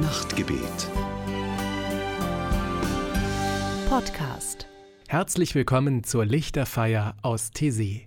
Nachtgebet. Podcast. Herzlich willkommen zur Lichterfeier aus Tessé.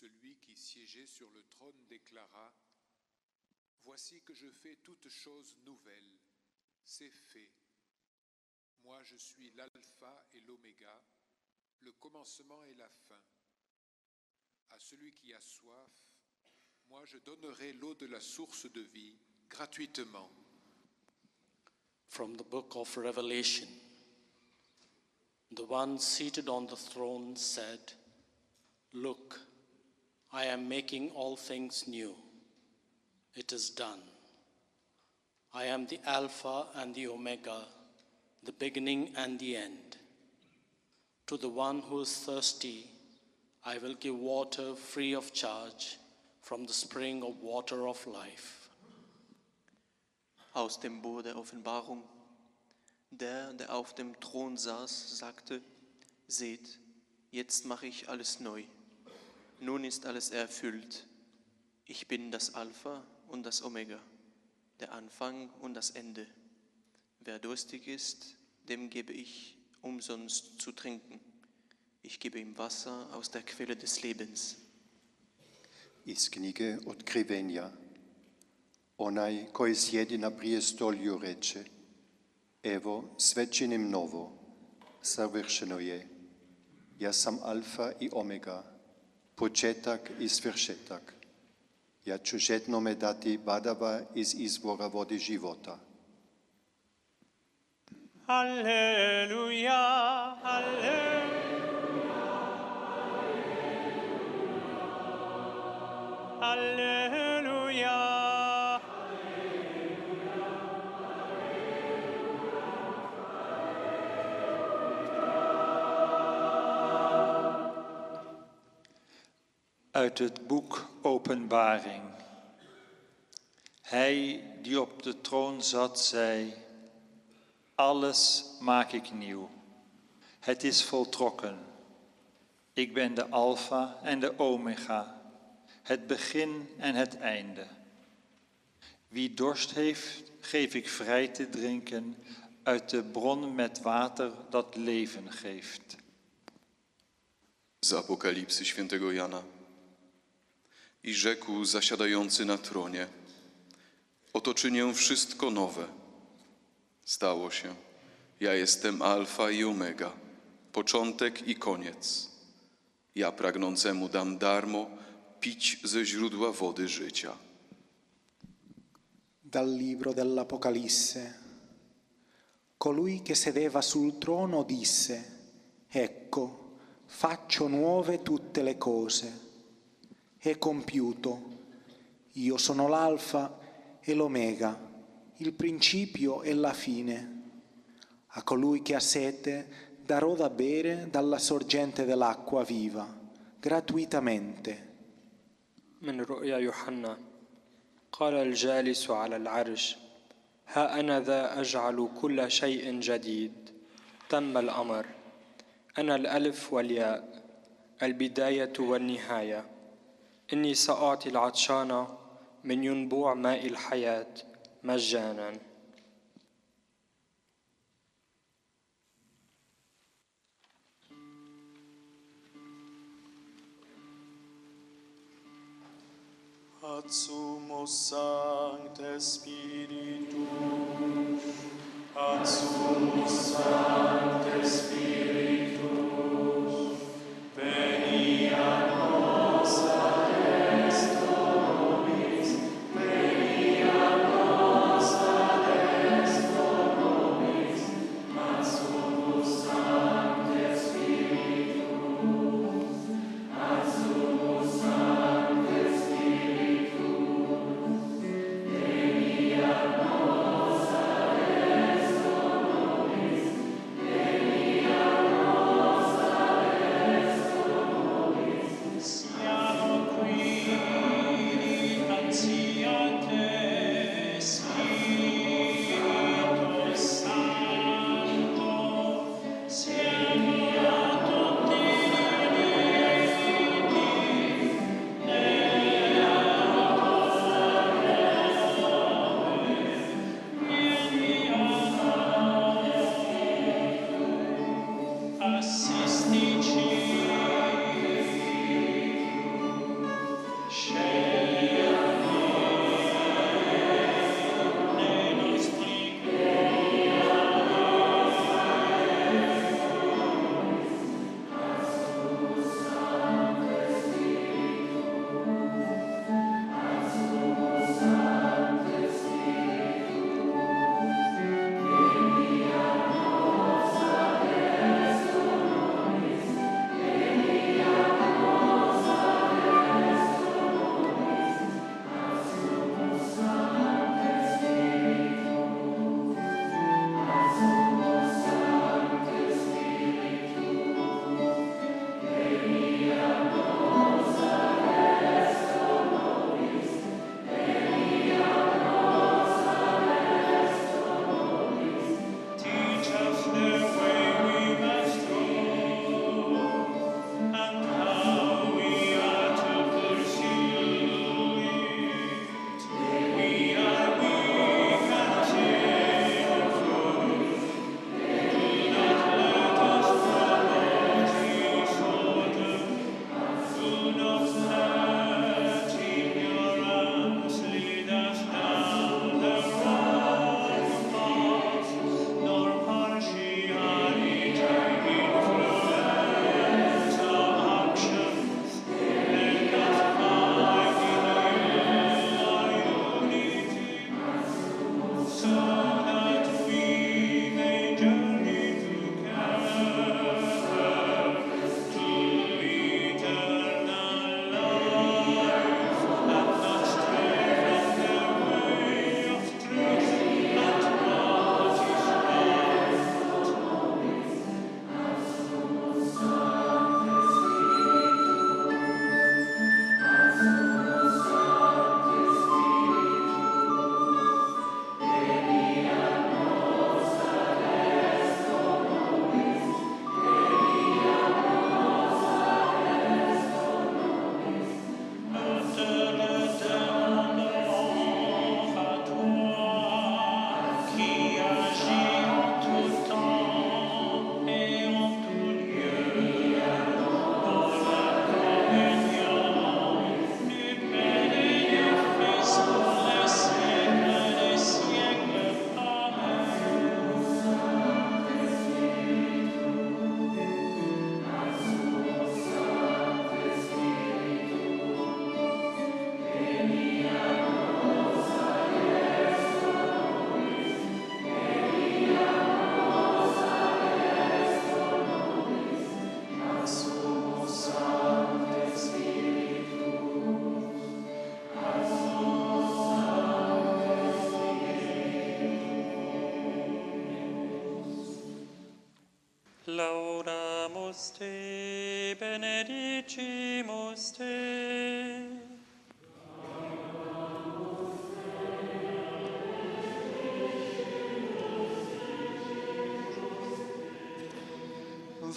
Celui qui siégeait sur le trône déclara, Voici que je fais toutes choses nouvelles, c'est fait. Moi je suis l'alpha et l'oméga, le commencement et la fin. À celui qui a soif, moi je donnerai l'eau de la source de vie gratuitement. From the book of Revelation The one seated on the throne said, Look, I am making all things new. It is done. I am the Alpha and the Omega, the beginning and the end. To the one who is thirsty, I will give water free of charge from the spring of water of life. Aus dem Buch der Offenbarung. Der, der auf dem Thron saß, sagte, Seht, jetzt mache ich alles neu. Nun ist alles erfüllt. Ich bin das Alpha und das Omega, der Anfang und das Ende. Wer durstig ist, dem gebe ich umsonst zu trinken. Ich gebe ihm Wasser aus der Quelle des Lebens. Iz knjige Otkrivenja. Onaj koji sjedi na prijestolju reče, evo sve činim novo, savršeno je. Ja sam alfa i omega, početak i svršetak. Ja ću žetnome dati badava iz izvora vode života. Halleluja, Halleluja. Halleluja. Uit het boek Openbaring. Hij die op de troon zat, zei: Alles maak ik nieuw. Het is voltrokken. Ik ben de Alpha en de Omega, het begin en het einde. Wie dorst heeft, geef ik vrij te drinken uit de bron met water dat leven geeft. Z Apokalipsy świętego Jana. I rzekł zasiadający na tronie: Oto czynię wszystko nowe. Stało się. Ja jestem Alfa i Omega, początek i koniec. Ja pragnącemu dam darmo pić ze źródła wody życia. Dal libro dell'Apocalisse. Colui che sedeva sul trono disse, Ecco, faccio nuove tutte le cose. È compiuto. Io sono l'Alfa e l'Omega, il principio e la fine. A colui che ha sete darò da bere dalla sorgente dell'acqua viva, gratuitamente. من رؤيا يوحنا قال الجالس على العرش ها انا ذا اجعل كل شيء جديد تم الامر انا الالف والياء البدايه والنهايه إني سأعطي العطشان من ينبوع ماء الحياة مجانا. Ad sumo sancte sumo sancte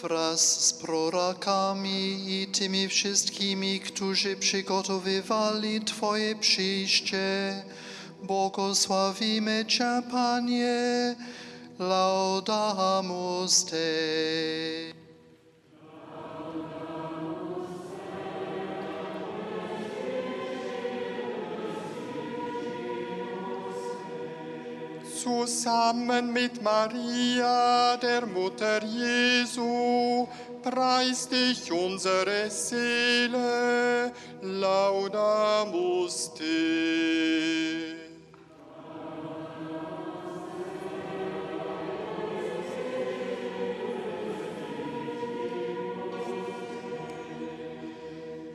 wraz z prorokami i tymi wszystkimi, którzy przygotowywali Twoje przyjście. Błogosławimy Cię, Panie, laudamus Te. Zusammen mit Maria, der Mutter Jesu, preist dich unsere Seele, laudamus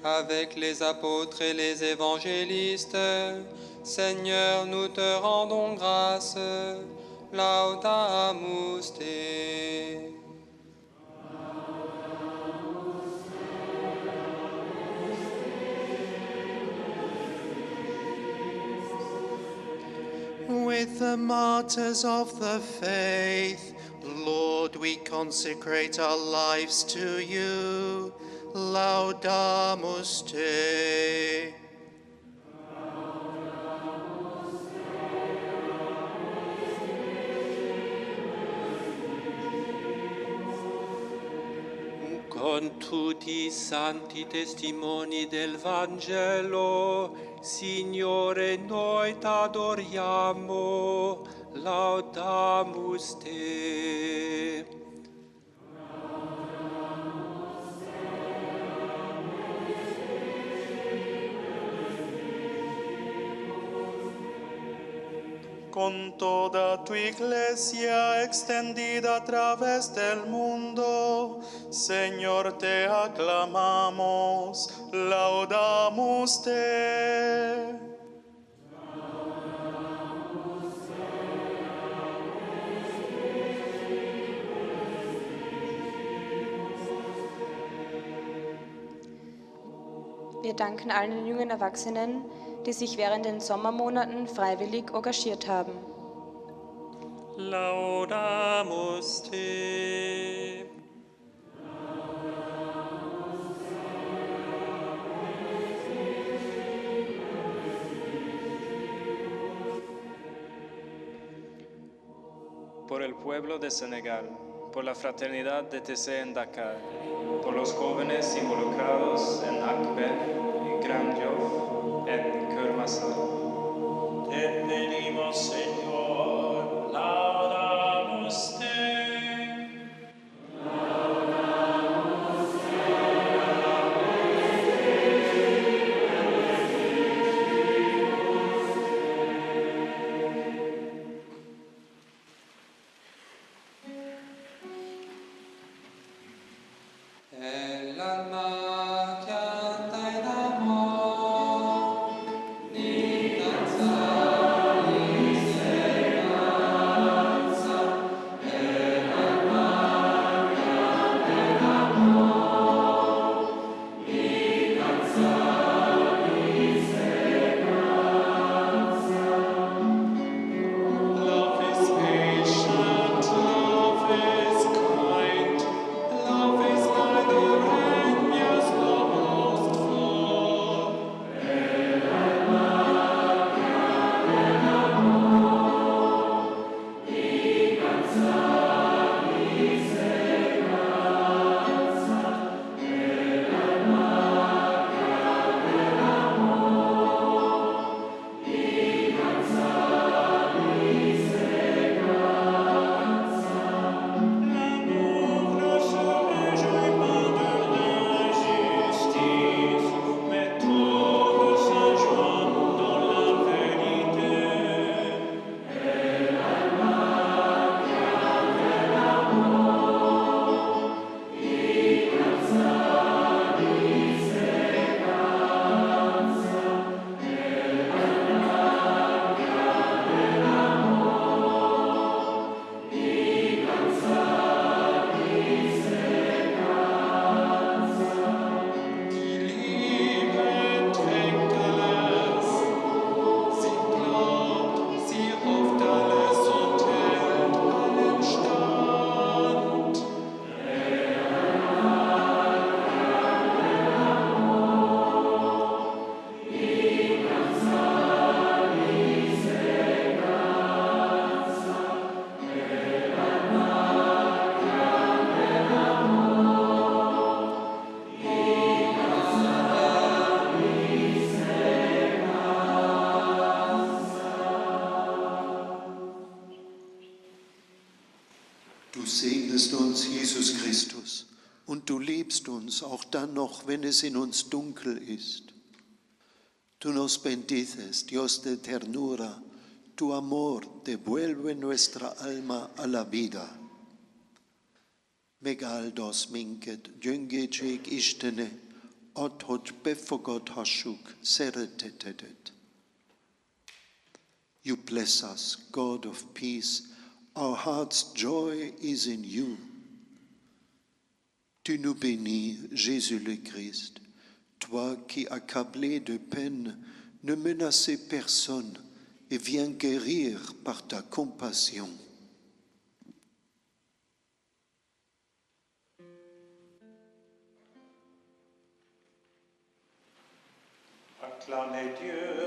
avec les apôtres et les évangélistes, Seigneur, nous te rendons grâce. Laudamus te. With the martyrs of the faith, Lord, we consecrate our lives to you. Laudamus te. Con tutti i santi testimoni del Vangelo, Signore, noi t'adoriamo, laudamus te. Con toda tu iglesia extendida a través del mundo, Señor, te aclamamos, laudamus te. Wir danken allen Erwachsenen, die sich während den Sommermonaten freiwillig engagiert haben. Laudamus te. por el pueblo de Senegal, por la fraternidad de TC en Dakar, por los jóvenes involucrados en Akbel y Grand Yoff en Keur Massar. Te pedimos, Señor, noch, wenn es in uns dunkel ist. Tú nos bendices, Dios de ternura. Tu amor devuelve nuestra alma a la vida. Megaldos minket, jüngejig ishtene, ot hot befogot hashuk, seretetetet. You bless us, God of peace. Our heart's joy is in you. Tu nous bénis, Jésus le Christ, toi qui, accablé de peine, ne menaçais personne et viens guérir par ta compassion. Acclamez Dieu,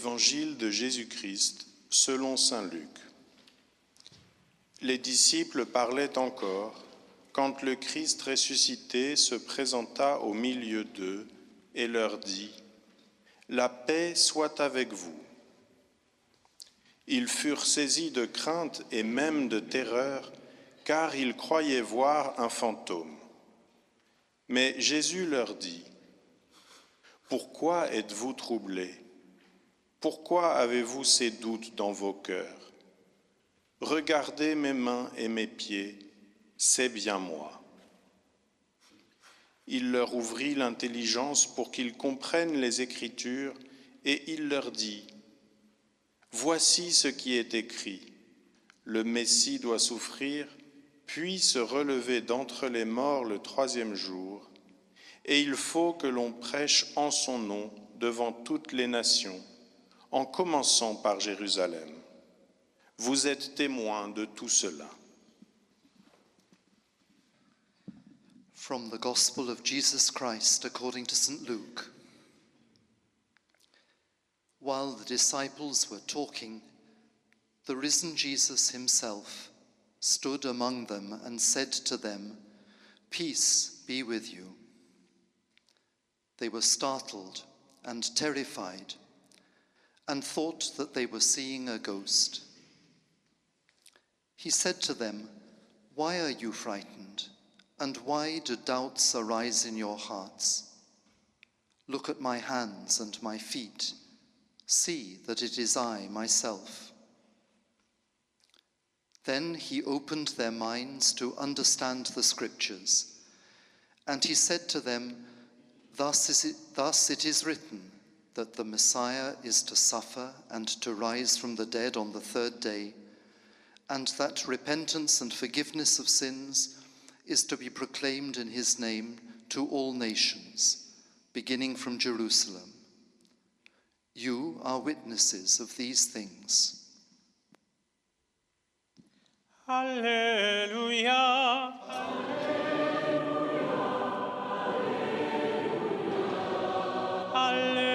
Évangile de Jésus-Christ selon Saint Luc. Les disciples parlaient encore quand le Christ ressuscité se présenta au milieu d'eux et leur dit, La paix soit avec vous. Ils furent saisis de crainte et même de terreur, car ils croyaient voir un fantôme. Mais Jésus leur dit, Pourquoi êtes-vous troublés? Pourquoi avez-vous ces doutes dans vos cœurs? Regardez mes mains et mes pieds, c'est bien moi. Il leur ouvrit l'intelligence pour qu'ils comprennent les Écritures et il leur dit, Voici ce qui est écrit. Le Messie doit souffrir, puis se relever d'entre les morts le troisième jour, et il faut que l'on prêche en son nom devant toutes les nations, en commençant par Jérusalem. Vous êtes témoins de tout cela. From the Gospel of Jesus Christ according to St. Luke. While the disciples were talking, the risen Jesus himself stood among them and said to them, Peace be with you. They were startled and terrified and thought that they were seeing a ghost. He said to them, Why are you frightened? And why do doubts arise in your hearts? Look at my hands and my feet. See that it is I myself. Then he opened their minds to understand the scriptures. And he said to them, thus, is it, thus it is written that the Messiah is to suffer and to rise from the dead on the third day, and that repentance and forgiveness of sins is to be proclaimed in his name to all nations, beginning from Jerusalem. You are witnesses of these things. Alleluia. Alleluia.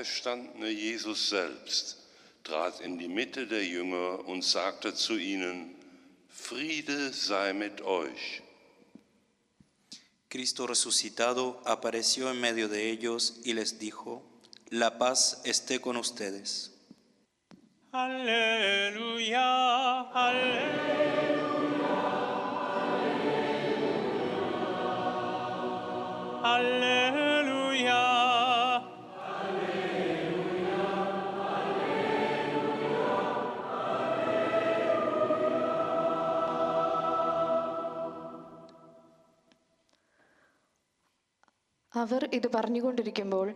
Auferstandene Jesus selbst trat in die Mitte der Jünger und sagte zu ihnen, Friede sei mit euch. Cristo resucitado apareció en medio de ellos y les dijo, la paz esté con ustedes. Alleluia. Alleluia. അവർ ഇത് പറഞ്ഞുകൊണ്ടിരിക്കുമ്പോൾ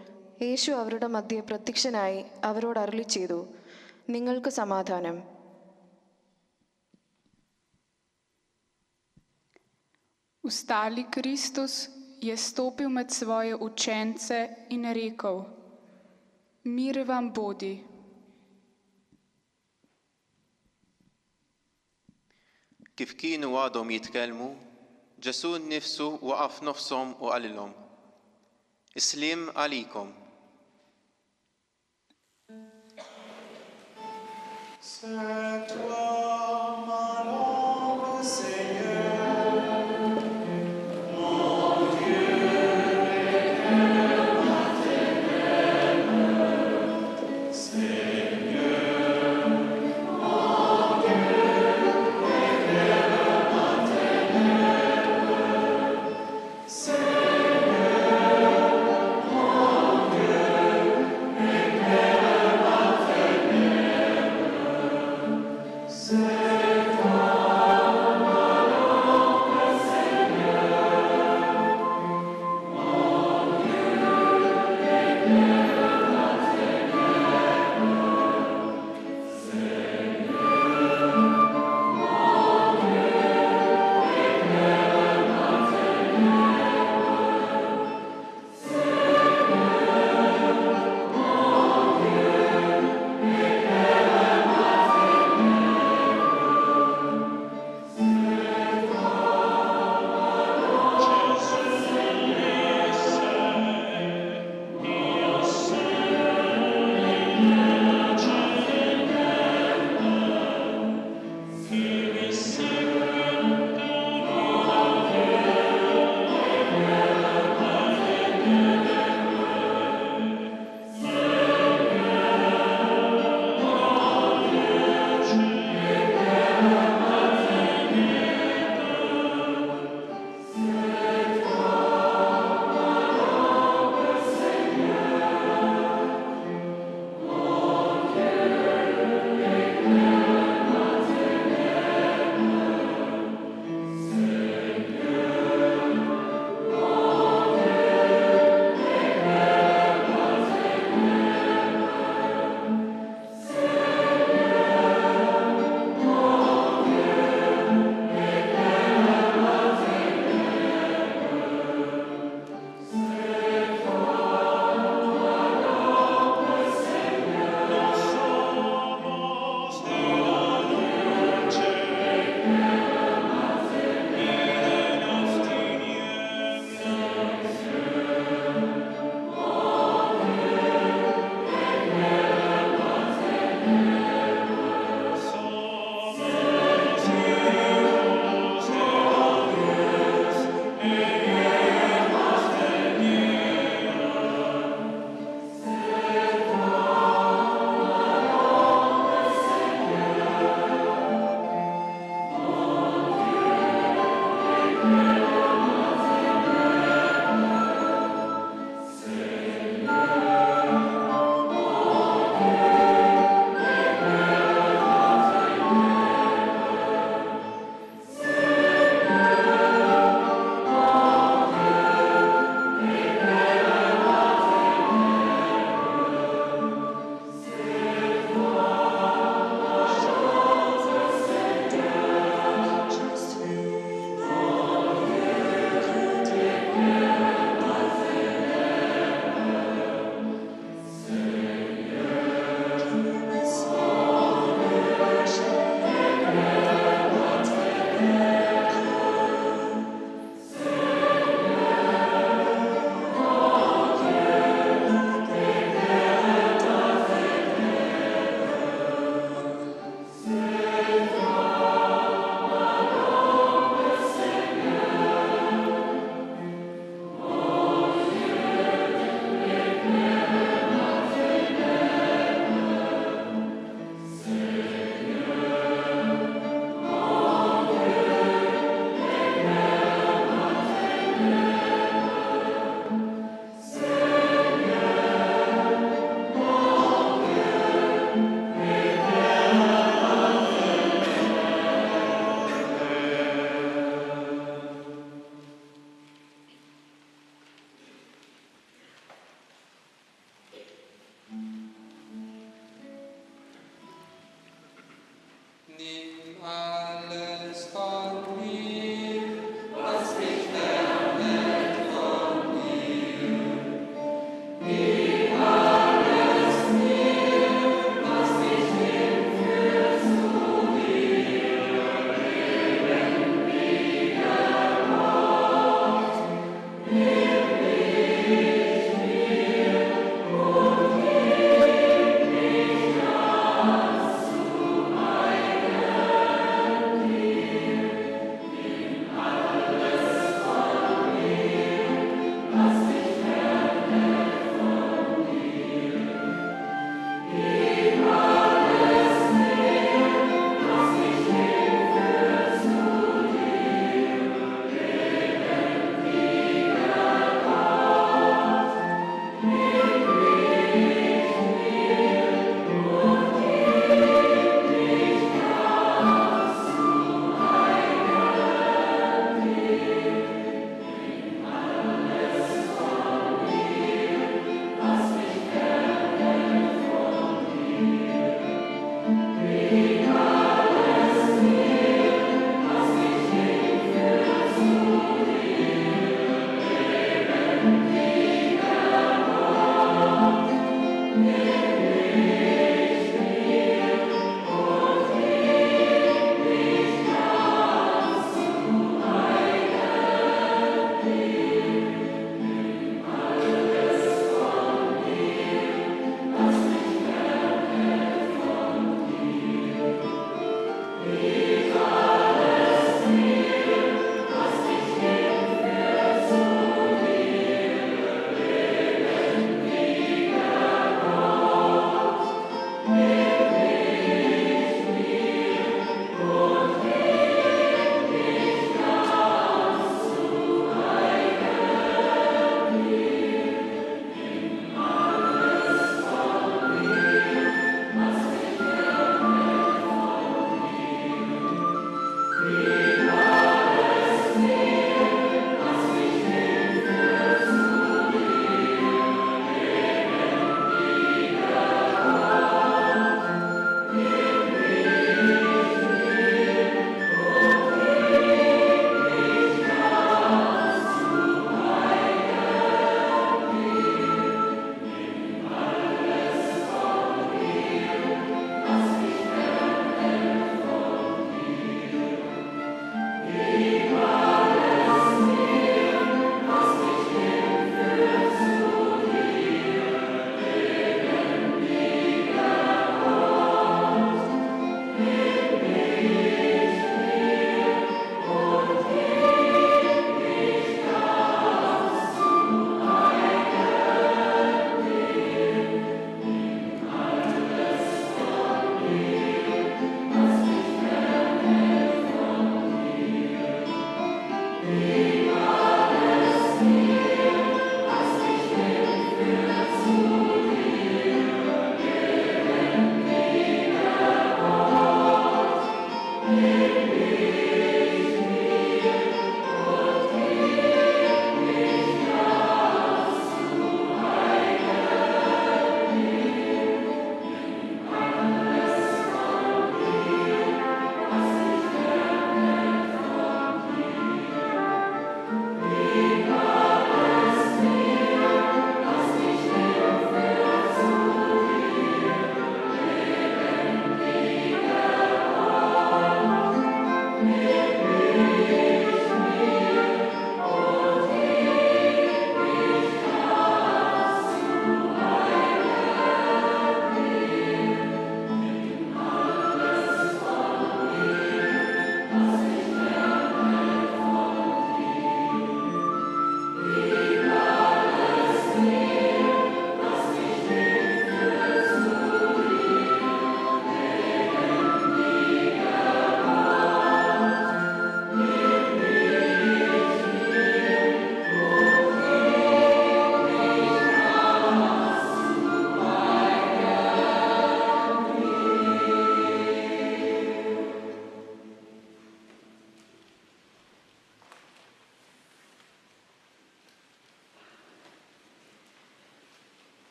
യേശു അവരുടെ മധ്യെ പ്രത്യക്ഷനായി അവരോട് അരുളി ചെയ്തു നിങ്ങൾക്ക് സമാധാനം Ustali Kristus je stopil med svoje učence in rekel: Mir vam bodi. كيف كانوا وعدهم يتكلموا جاسون نفسه وقف نفسهم وقال لهم Islim għalikom. Sanctua Maria.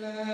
love.